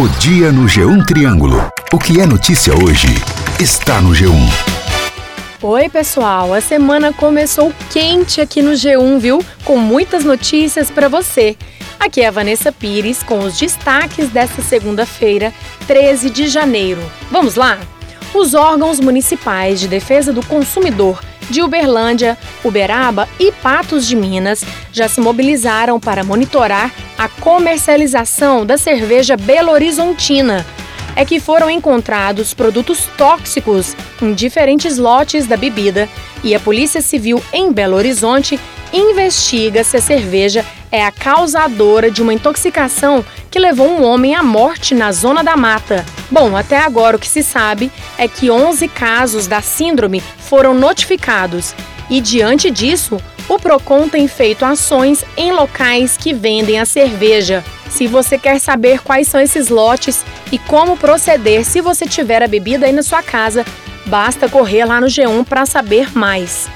O Dia no G1 Triângulo. O que é notícia hoje está no G1. Oi, pessoal. A semana começou quente aqui no G1, viu? Com muitas notícias para você. Aqui é a Vanessa Pires com os destaques desta segunda-feira, 13 de janeiro. Vamos lá? Os órgãos municipais de defesa do consumidor de Uberlândia, Uberaba e Patos de Minas já se mobilizaram para monitorar a comercialização da cerveja Belo Horizontina. É que foram encontrados produtos tóxicos em diferentes lotes da bebida e a Polícia Civil em Belo Horizonte investiga se a cerveja é a causadora de uma intoxicação que levou um homem à morte na zona da mata. Bom, até agora o que se sabe é que 11 casos da síndrome foram notificados e, diante disso, o Procon tem feito ações em locais que vendem a cerveja. Se você quer saber quais são esses lotes e como proceder se você tiver a bebida aí na sua casa, basta correr lá no G1 para saber mais.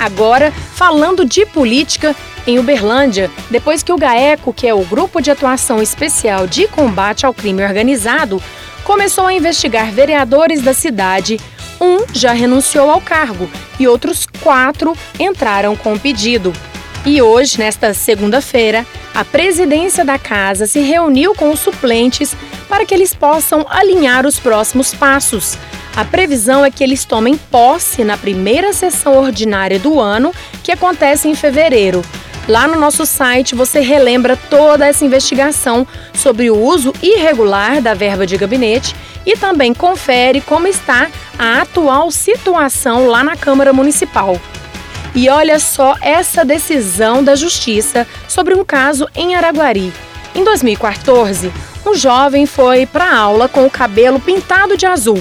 Agora, falando de política, em Uberlândia, depois que o GAECO, que é o Grupo de Atuação Especial de Combate ao Crime Organizado, começou a investigar vereadores da cidade, um já renunciou ao cargo e outros quatro entraram com pedido. E hoje, nesta segunda-feira, a presidência da casa se reuniu com os suplentes para que eles possam alinhar os próximos passos. A previsão é que eles tomem posse na primeira sessão ordinária do ano, que acontece em fevereiro. Lá no nosso site você relembra toda essa investigação sobre o uso irregular da verba de gabinete e também confere como está a atual situação lá na Câmara Municipal. E olha só essa decisão da Justiça sobre um caso em Araguari. Em 2014, um jovem foi para aula com o cabelo pintado de azul.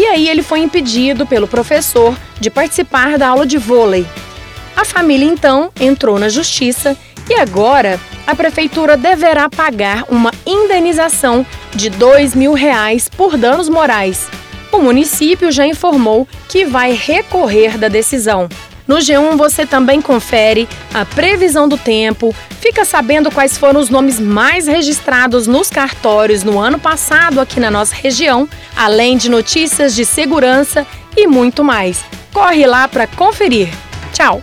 E aí ele foi impedido pelo professor de participar da aula de vôlei. A família então entrou na justiça e agora a prefeitura deverá pagar uma indenização de dois mil reais por danos morais. O município já informou que vai recorrer da decisão. No G1 você também confere a previsão do tempo, fica sabendo quais foram os nomes mais registrados nos cartórios no ano passado aqui na nossa região, além de notícias de segurança e muito mais. Corre lá para conferir. Tchau!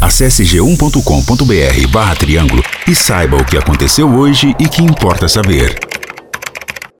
Acesse g1.com.br barra triângulo e saiba o que aconteceu hoje e que importa saber.